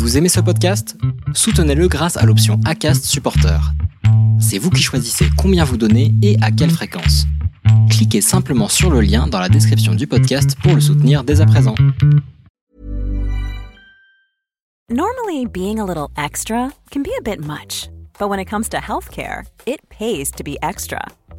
Vous aimez ce podcast? Soutenez-le grâce à l'option ACAST Supporter. C'est vous qui choisissez combien vous donnez et à quelle fréquence. Cliquez simplement sur le lien dans la description du podcast pour le soutenir dès à présent. Normally, being a little extra can be a bit much, but when it comes to healthcare, it pays to be extra.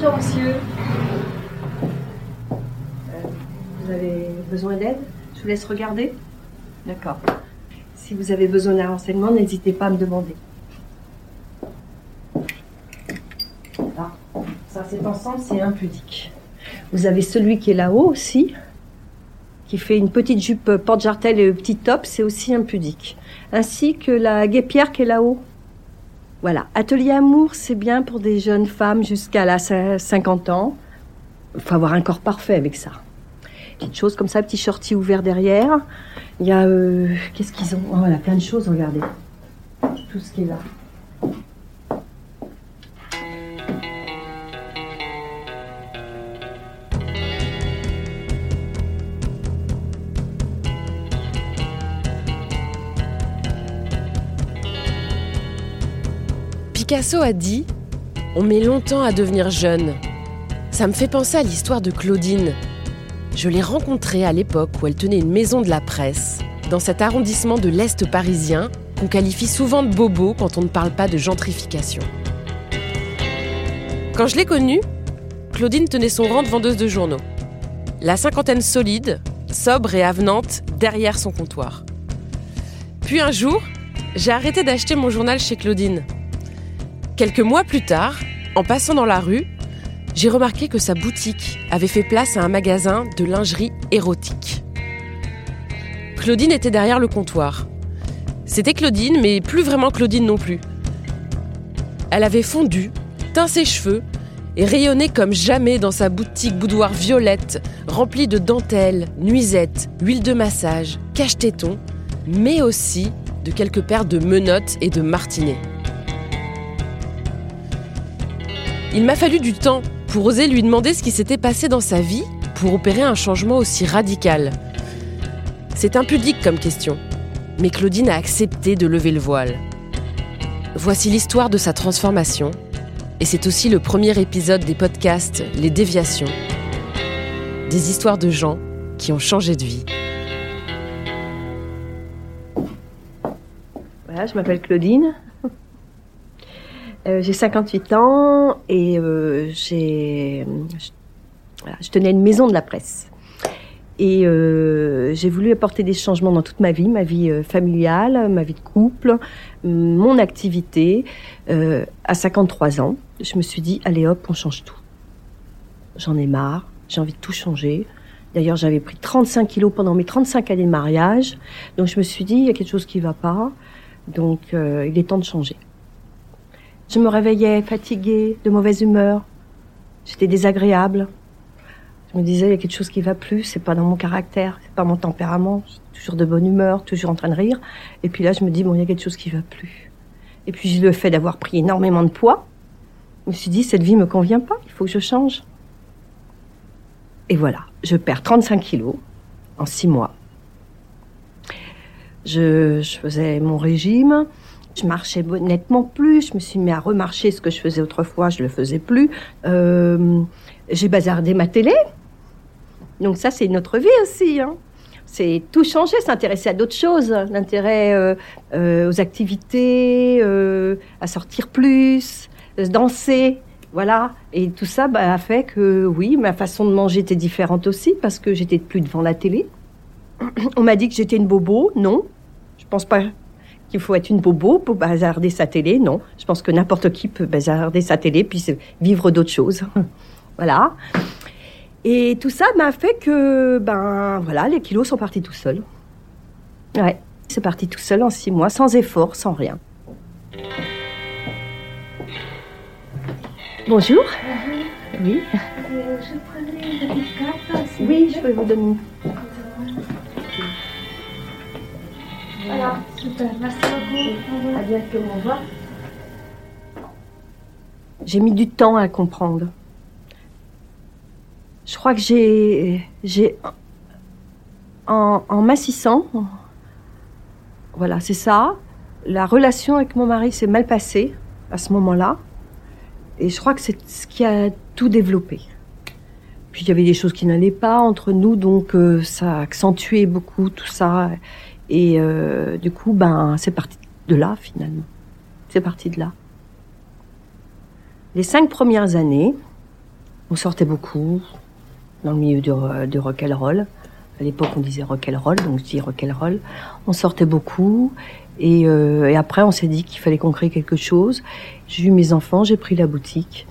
Bonjour monsieur. Euh, vous avez besoin d'aide? Je vous laisse regarder D'accord. Si vous avez besoin d'un renseignement, n'hésitez pas à me demander. Ah, ça c'est ensemble, c'est impudique. Vous avez celui qui est là-haut aussi, qui fait une petite jupe porte-jartel et petit top, c'est aussi impudique. Ainsi que la guépière qui est là-haut. Voilà, atelier amour, c'est bien pour des jeunes femmes jusqu'à la 50 ans. Il faut avoir un corps parfait avec ça. Petite chose comme ça, petit shorty ouvert derrière. Il y a... euh, Qu'est-ce qu'ils ont? Oh, Voilà, plein de choses, regardez. Tout ce qui est là. Picasso a dit On met longtemps à devenir jeune. Ça me fait penser à l'histoire de Claudine. Je l'ai rencontrée à l'époque où elle tenait une maison de la presse, dans cet arrondissement de l'Est parisien qu'on qualifie souvent de bobo quand on ne parle pas de gentrification. Quand je l'ai connue, Claudine tenait son rang de vendeuse de journaux. La cinquantaine solide, sobre et avenante derrière son comptoir. Puis un jour, j'ai arrêté d'acheter mon journal chez Claudine. Quelques mois plus tard, en passant dans la rue, j'ai remarqué que sa boutique avait fait place à un magasin de lingerie érotique. Claudine était derrière le comptoir. C'était Claudine, mais plus vraiment Claudine non plus. Elle avait fondu, teint ses cheveux et rayonnait comme jamais dans sa boutique boudoir violette, remplie de dentelles, nuisettes, huile de massage, cache-tétons, mais aussi de quelques paires de menottes et de martinets. Il m'a fallu du temps pour oser lui demander ce qui s'était passé dans sa vie pour opérer un changement aussi radical. C'est impudique comme question, mais Claudine a accepté de lever le voile. Voici l'histoire de sa transformation, et c'est aussi le premier épisode des podcasts Les Déviations, des histoires de gens qui ont changé de vie. Voilà, je m'appelle Claudine. Euh, j'ai 58 ans et euh, j'ai, je, voilà, je tenais une maison de la presse. Et euh, j'ai voulu apporter des changements dans toute ma vie, ma vie euh, familiale, ma vie de couple, mon activité. Euh, à 53 ans, je me suis dit, allez hop, on change tout. J'en ai marre, j'ai envie de tout changer. D'ailleurs, j'avais pris 35 kilos pendant mes 35 années de mariage. Donc je me suis dit, il y a quelque chose qui va pas. Donc il est temps de changer. Je me réveillais fatiguée, de mauvaise humeur. J'étais désagréable. Je me disais, il y a quelque chose qui va plus, c'est pas dans mon caractère, c'est pas mon tempérament. Je suis toujours de bonne humeur, toujours en train de rire. Et puis là, je me dis, bon, il y a quelque chose qui va plus. Et puis le fait d'avoir pris énormément de poids, je me suis dit, cette vie me convient pas, il faut que je change. Et voilà, je perds 35 kilos en 6 mois. Je, je faisais mon régime, je marchais nettement plus, je me suis mis à remarcher ce que je faisais autrefois, je le faisais plus. Euh, j'ai bazardé ma télé. Donc ça, c'est notre vie aussi. Hein. C'est tout changer, s'intéresser à d'autres choses, l'intérêt euh, euh, aux activités, à sortir plus, danser, voilà. Et tout ça bah, a fait que, oui, ma façon de manger était différente aussi parce que j'étais plus devant la télé. On m'a dit que j'étais une bobo. Non, je pense pas qu'il faut être une bobo pour bazarder sa télé. Non, je pense que n'importe qui peut bazarder sa télé puis vivre d'autres choses. voilà. Et tout ça m'a fait que, ben voilà, les kilos sont partis tout seuls. Ouais, c'est parti tout seul en six mois, sans effort, sans rien. Bonjour. Oui. je prenais une petite carte. Oui, je vais vous donner. Voilà, super. Merci beaucoup. À bientôt, au revoir. J'ai mis du temps à comprendre. Je crois que j'ai, j'ai, en, en m'assissant, voilà, c'est ça. La relation avec mon mari s'est mal passée à ce moment-là. Et je crois que c'est ce qui a tout développé. Puis il y avait des choses qui n'allaient pas entre nous, donc euh, ça a accentué beaucoup tout ça. Et euh, du coup, ben, c'est parti de là finalement. C'est parti de là. Les cinq premières années, on sortait beaucoup dans le milieu du, du rock and roll. À l'époque, on disait rock and roll, donc je dis rock and roll. On sortait beaucoup et, euh, et après, on s'est dit qu'il fallait qu'on crée quelque chose. J'ai eu mes enfants, j'ai pris la boutique.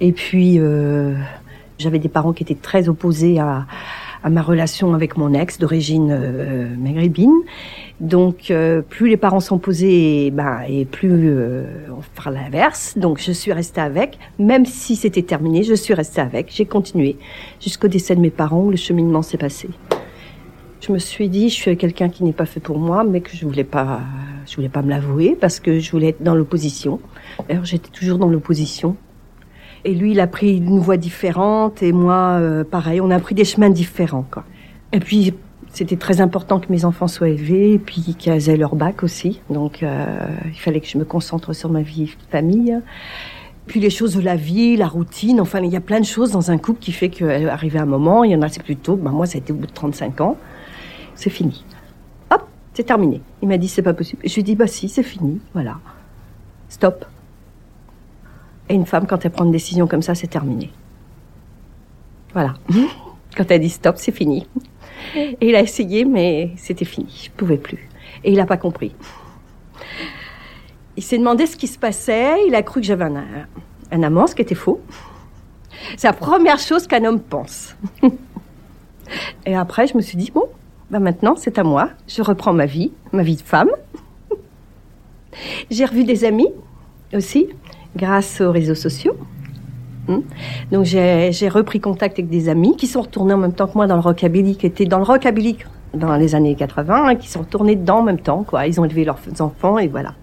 Et puis, euh, j'avais des parents qui étaient très opposés à, à ma relation avec mon ex d'origine euh, maghrébine. Donc, euh, plus les parents sont posés, et, ben, et plus euh, on fera l'inverse. Donc, je suis restée avec, même si c'était terminé, je suis restée avec. J'ai continué jusqu'au décès de mes parents où le cheminement s'est passé. Je me suis dit, je suis quelqu'un qui n'est pas fait pour moi, mais que je voulais pas, je voulais pas me l'avouer parce que je voulais être dans l'opposition. D'ailleurs, j'étais toujours dans l'opposition. Et lui, il a pris une voie différente et moi, euh, pareil, on a pris des chemins différents. Quoi. Et puis, c'était très important que mes enfants soient élevés et puis qu'ils aient leur bac aussi. Donc, euh, il fallait que je me concentre sur ma vie famille. Puis les choses de la vie, la routine, enfin, il y a plein de choses dans un couple qui fait qu'arrivé un moment, il y en a c'est plus tôt, ben moi ça a été au bout de 35 ans, c'est fini. Hop, c'est terminé. Il m'a dit c'est pas possible. Je lui ai dit bah si, c'est fini, voilà. Stop. Et une femme, quand elle prend une décision comme ça, c'est terminé. Voilà. Quand elle dit stop, c'est fini. Et il a essayé, mais c'était fini. Je pouvais plus. Et il n'a pas compris. Il s'est demandé ce qui se passait. Il a cru que j'avais un, un amant, ce qui était faux. C'est la première chose qu'un homme pense. Et après, je me suis dit, bon, ben maintenant, c'est à moi. Je reprends ma vie, ma vie de femme. J'ai revu des amis aussi, grâce aux réseaux sociaux. Hmm. Donc j'ai repris contact avec des amis qui sont retournés en même temps que moi dans le rockabilly, qui étaient dans le rockabilly dans les années 80, hein, qui sont retournés dedans en même temps. Quoi. Ils ont élevé leurs enfants et voilà.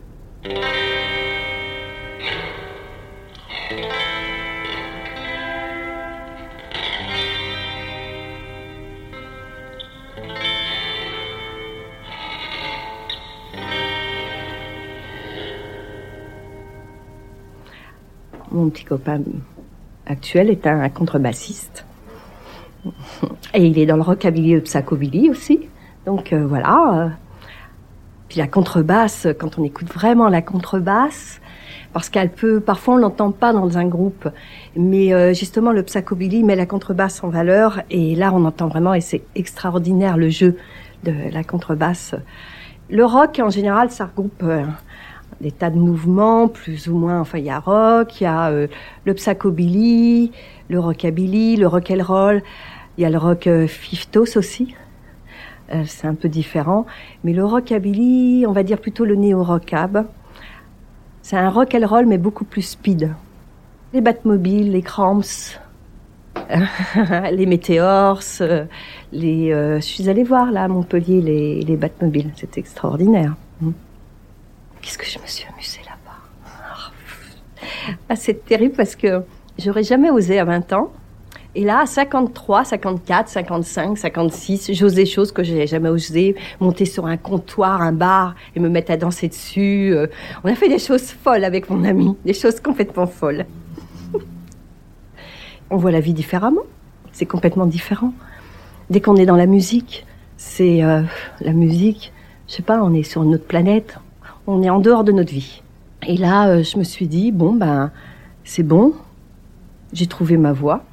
Mon petit copain actuel est un contrebassiste. Et il est dans le rockabilly et psychobilly aussi. Donc euh, voilà. Puis la contrebasse, quand on écoute vraiment la contrebasse, parce qu'elle peut, parfois on l'entend pas dans un groupe, mais euh, justement le psychobilly met la contrebasse en valeur et là on entend vraiment et c'est extraordinaire le jeu de la contrebasse. Le rock en général ça regroupe euh, des tas de mouvements, plus ou moins. Enfin, il y a rock, il y a euh, le psychobilly, le rockabilly, le rock and roll. Il y a le rock euh, fiftos aussi. Euh, c'est un peu différent. Mais le rockabilly, on va dire plutôt le néo-rockab. C'est un rock and roll, mais beaucoup plus speed. Les Batmobiles, les Cramps, les Météors, les. je suis allée voir là à Montpellier les, les Batmobiles. C'était extraordinaire. Qu'est-ce que je me suis amusée là-bas ah, C'est terrible parce que j'aurais jamais osé à 20 ans. Et là, à 53, 54, 55, 56, j'ose des choses que j'ai jamais osé. Monter sur un comptoir, un bar et me mettre à danser dessus. Euh, on a fait des choses folles avec mon ami, des choses complètement folles. on voit la vie différemment. C'est complètement différent. Dès qu'on est dans la musique, c'est euh, la musique. Je sais pas, on est sur une autre planète on est en dehors de notre vie. Et là, euh, je me suis dit, bon, ben, c'est bon, j'ai trouvé ma voie.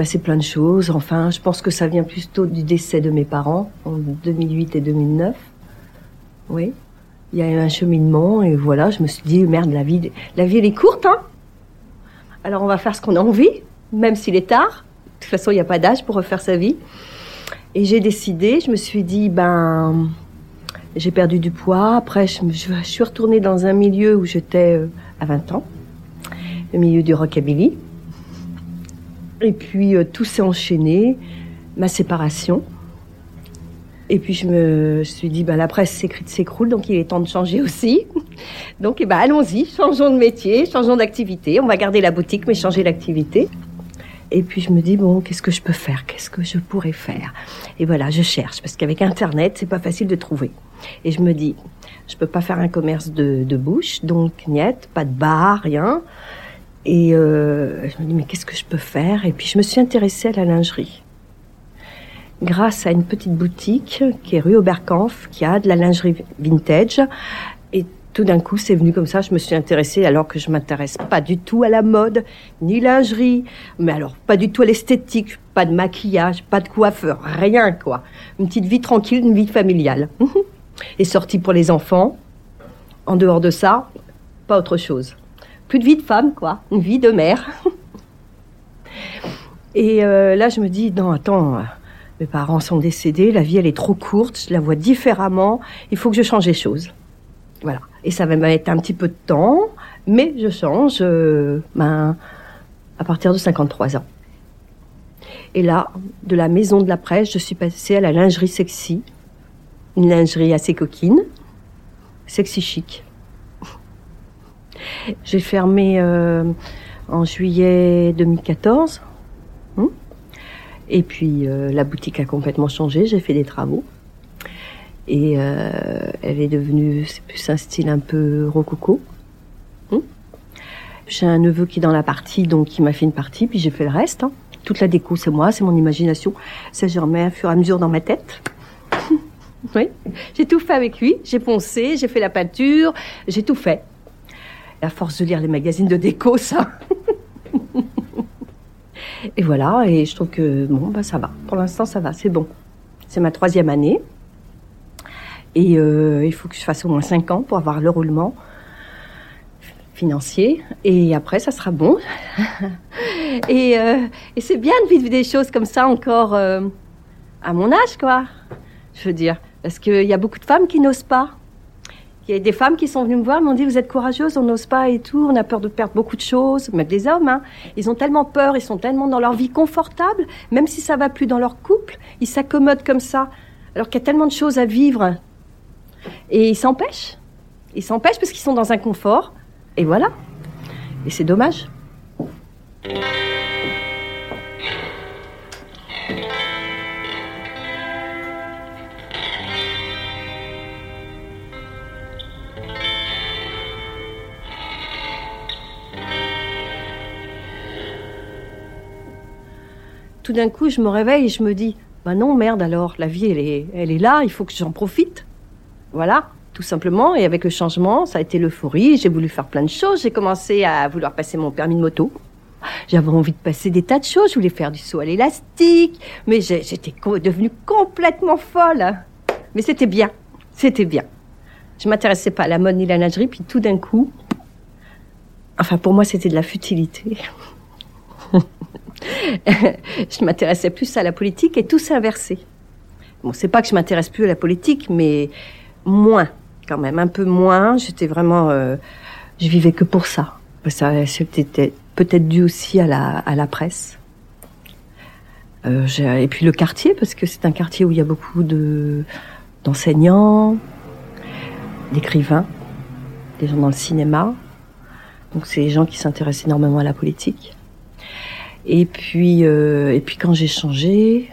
Passé plein de choses. Enfin, je pense que ça vient plutôt du décès de mes parents en 2008 et 2009. Oui. Il y a eu un cheminement et voilà, je me suis dit, merde, la vie, la vie elle est courte, hein. Alors on va faire ce qu'on a envie, même s'il est tard. De toute façon, il n'y a pas d'âge pour refaire sa vie. Et j'ai décidé, je me suis dit, ben, j'ai perdu du poids. Après, je, je suis retournée dans un milieu où j'étais euh, à 20 ans, le milieu du rockabilly. Et puis euh, tout s'est enchaîné, ma séparation. Et puis je me suis dit, ben, la presse s'écrit- s'écroule, donc il est temps de changer aussi. Donc eh ben, allons-y, changeons de métier, changeons d'activité. On va garder la boutique, mais changer d'activité. Et puis je me dis, bon, qu'est-ce que je peux faire? Qu'est-ce que je pourrais faire? Et voilà, je cherche, parce qu'avec Internet, c'est pas facile de trouver. Et je me dis, je peux pas faire un commerce de, de bouche, donc niet, pas de bar, rien. Et euh, je me dis, mais qu'est-ce que je peux faire? Et puis je me suis intéressée à la lingerie. Grâce à une petite boutique qui est rue Oberkampf, qui a de la lingerie vintage. Et tout d'un coup, c'est venu comme ça, je me suis intéressée alors que je m'intéresse pas du tout à la mode, ni lingerie, mais alors pas du tout à l'esthétique, pas de maquillage, pas de coiffeur, rien quoi. Une petite vie tranquille, une vie familiale. Et sortie pour les enfants. En dehors de ça, pas autre chose. Plus de vie de femme, quoi. Une vie de mère. Et euh, là, je me dis, non, attends, euh, mes parents sont décédés, la vie, elle est trop courte, je la vois différemment, il faut que je change les choses. Voilà. Et ça va mettre un petit peu de temps, mais je change euh, ben, à partir de 53 ans. Et là, de la maison de la presse, je suis passée à la lingerie sexy. Une lingerie assez coquine, sexy chic. J'ai fermé euh, en juillet 2014. Hum. Et puis euh, la boutique a complètement changé, j'ai fait des travaux. Et euh, elle est devenue, c'est plus un style un peu rococo. Hum. J'ai un neveu qui est dans la partie, donc il m'a fait une partie, puis j'ai fait le reste. hein. Toute la déco, c'est moi, c'est mon imagination. Ça, je remets à fur et à mesure dans ma tête. oui, j'ai tout fait avec lui. J'ai poncé, j'ai fait la peinture, j'ai tout fait. À force de lire les magazines de déco, ça. et voilà, et je trouve que bon, bah ça va. Pour l'instant, ça va, c'est bon. C'est ma troisième année. Et euh, il faut que je fasse au moins cinq ans pour avoir le roulement financier. Et après, ça sera bon. et euh, et c'est bien de vivre des choses comme ça encore euh, à mon âge, quoi. Je veux dire. Parce qu'il y a beaucoup de femmes qui n'osent pas. Il y a des femmes qui sont venues me voir, m'ont dit Vous êtes courageuse, on n'ose pas et tout, on a peur de perdre beaucoup de choses. Même des hommes, hein. Ils ont tellement peur, ils sont tellement dans leur vie confortable, même si ça va plus dans leur couple, ils s'accommodent comme ça. Alors qu'il y a tellement de choses à vivre. Et ils s'empêchent. Ils s'empêchent parce qu'ils sont dans un confort. Et voilà. Et c'est dommage. Tout d'un coup, je me réveille et je me dis, bah non, merde alors, la vie, elle est, elle est là, il faut que j'en profite. Voilà, tout simplement. Et avec le changement, ça a été l'euphorie. J'ai voulu faire plein de choses. J'ai commencé à vouloir passer mon permis de moto. J'avais envie de passer des tas de choses. Je voulais faire du saut à l'élastique. Mais j'étais devenue complètement folle. Mais c'était bien. C'était bien. Je m'intéressais pas à la mode ni à la lingerie. Puis tout d'un coup, enfin pour moi, c'était de la futilité. je m'intéressais plus à la politique et tout s'est inversé. Bon, c'est pas que je m'intéresse plus à la politique, mais moins, quand même, un peu moins. J'étais vraiment, euh, je vivais que pour ça. Ça, c'était peut-être dû aussi à la, à la presse. Euh, et puis le quartier, parce que c'est un quartier où il y a beaucoup de d'enseignants, d'écrivains, des gens dans le cinéma. Donc c'est des gens qui s'intéressent énormément à la politique. Et puis, euh, et puis quand j'ai changé,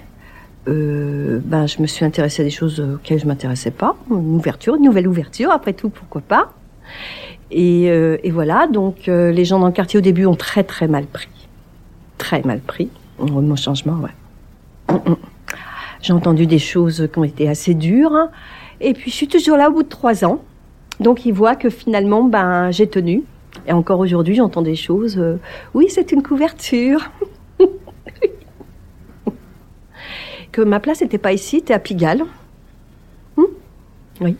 euh, ben, je me suis intéressée à des choses auxquelles je m'intéressais pas. Une ouverture, une nouvelle ouverture, après tout, pourquoi pas. Et, euh, et voilà, donc euh, les gens dans le quartier au début ont très très mal pris. Très mal pris. Mon changement, ouais. Mm, mm. J'ai entendu des choses qui ont été assez dures. Et puis je suis toujours là au bout de trois ans. Donc ils voient que finalement, ben, j'ai tenu. Et encore aujourd'hui, j'entends des choses. Euh, oui, c'est une couverture. que ma place n'était pas ici, était à Pigalle. Hmm oui.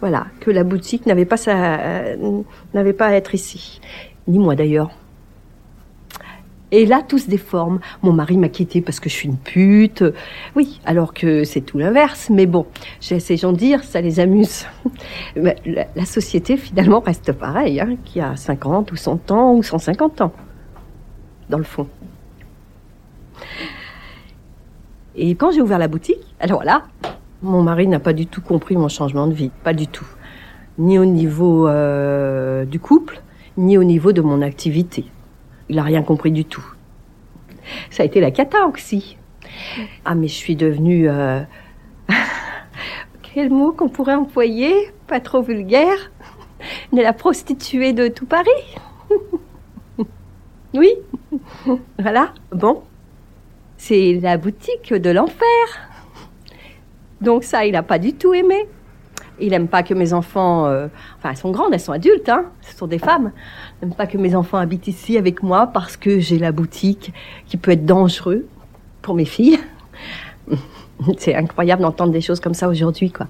Voilà, que la boutique n'avait pas, euh, n'avait pas à être ici. Ni moi d'ailleurs. Et là, tout se déforme. Mon mari m'a quittée parce que je suis une pute. Oui, alors que c'est tout l'inverse. Mais bon, j'ai ces gens dire, ça les amuse. Mais la, société, finalement, reste pareille, hein, qui a 50 ou 100 ans ou 150 ans. Dans le fond. Et quand j'ai ouvert la boutique, alors là, mon mari n'a pas du tout compris mon changement de vie. Pas du tout. Ni au niveau euh, du couple, ni au niveau de mon activité. Il n'a rien compris du tout. Ça a été la cata aussi. Ah, mais je suis devenue. Euh... Quel mot qu'on pourrait employer Pas trop vulgaire. Mais la prostituée de tout Paris. oui. Voilà. Bon. C'est la boutique de l'enfer. Donc ça, il n'a pas du tout aimé. Il n'aime pas que mes enfants, euh, enfin elles sont grandes, elles sont adultes, hein, ce sont des femmes. Il n'aime pas que mes enfants habitent ici avec moi parce que j'ai la boutique qui peut être dangereux pour mes filles. c'est incroyable d'entendre des choses comme ça aujourd'hui, quoi.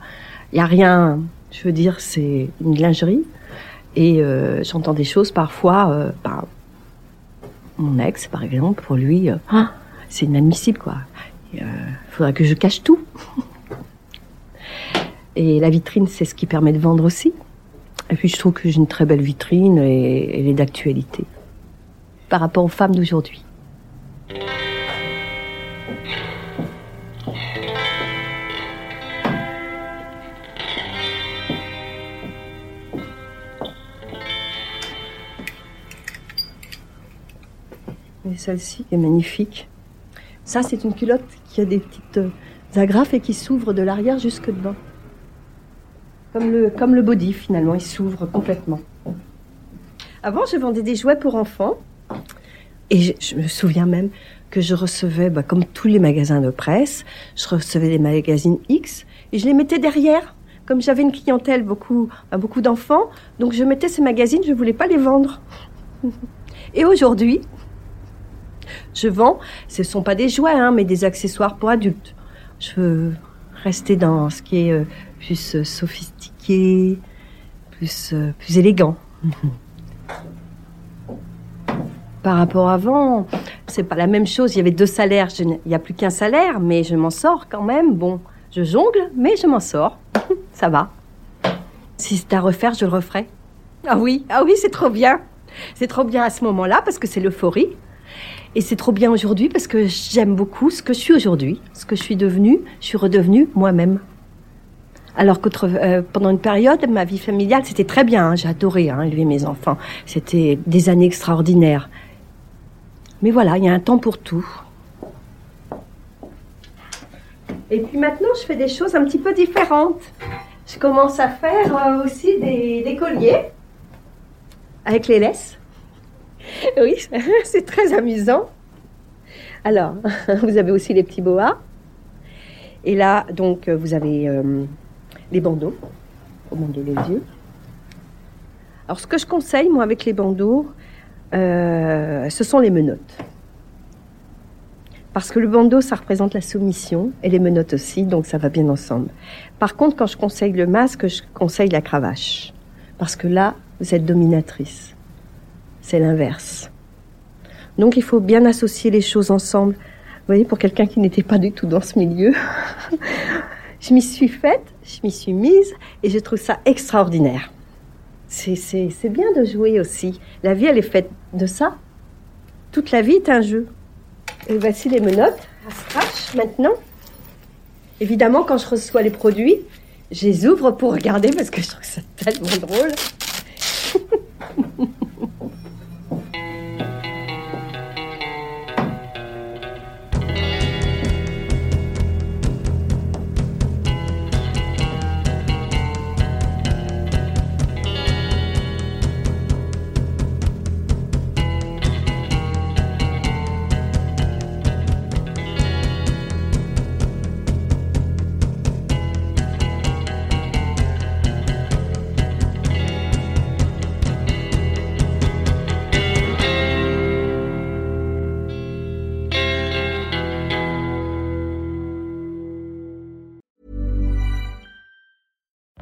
Il y a rien, je veux dire, c'est une lingerie et euh, j'entends des choses parfois. Euh, bah, mon ex, par exemple, pour lui, euh, ah, c'est inadmissible, quoi. Il faudrait que je cache tout. Et la vitrine, c'est ce qui permet de vendre aussi. Et puis je trouve que j'ai une très belle vitrine et elle est d'actualité par rapport aux femmes d'aujourd'hui. Et celle-ci est magnifique. Ça, c'est une culotte qui a des petites euh, agrafes et qui s'ouvre de l'arrière jusque devant. Comme le, comme le body, finalement, il s'ouvre complètement. Avant, je vendais des jouets pour enfants. Et je, me souviens même que je recevais, bah, comme tous les magasins de presse, je recevais des magazines X et je les mettais derrière. Comme j'avais une clientèle, beaucoup, bah, beaucoup d'enfants, donc je mettais ces magazines, je ne voulais pas les vendre. Et aujourd'hui, je vends, ce ne sont pas des jouets, hein, mais des accessoires pour adultes. Je veux rester dans ce qui est euh, plus euh, sophistiqué, plus, euh, plus élégant. Par rapport à avant, c'est pas la même chose. Il y avait deux salaires, je il n'y a plus qu'un salaire, mais je m'en sors quand même. Bon, je jongle, mais je m'en sors. Ça va. Si c'était à refaire, je le referais. Ah oui, ah oui, c'est trop bien. C'est trop bien à ce moment-là parce que c'est l'euphorie. Et c'est trop bien aujourd'hui parce que j'aime beaucoup ce que je suis aujourd'hui, ce que je suis devenue. Je suis redevenue moi-même. Alors que pendant une période, ma vie familiale, c'était très bien. hein, J'ai hein, élever mes enfants. C'était des années extraordinaires. Mais voilà, il y a un temps pour tout. Et puis maintenant, je fais des choses un petit peu différentes. Je commence à faire euh, aussi des, colliers avec les laisses. Oui, c'est très amusant. Alors, vous avez aussi les petits boas. Et là, donc, vous avez euh, les bandeaux pour bander les yeux. Alors, ce que je conseille, moi, avec les bandeaux, euh, ce sont les menottes. Parce que le bandeau, ça représente la soumission, et les menottes aussi, donc ça va bien ensemble. Par contre, quand je conseille le masque, je conseille la cravache. Parce que là, vous êtes dominatrice. C'est l'inverse. Donc, il faut bien associer les choses ensemble. Vous voyez, pour quelqu'un qui n'était pas du tout dans ce milieu, je m'y suis faite, je m'y suis mise, et je trouve ça extraordinaire. C'est, bien de jouer aussi. La vie, elle est faite de ça. Toute la vie est un jeu. Et voici les menottes à scratch maintenant. Évidemment, quand je reçois les produits, je les ouvre pour regarder parce que je trouve ça tellement drôle.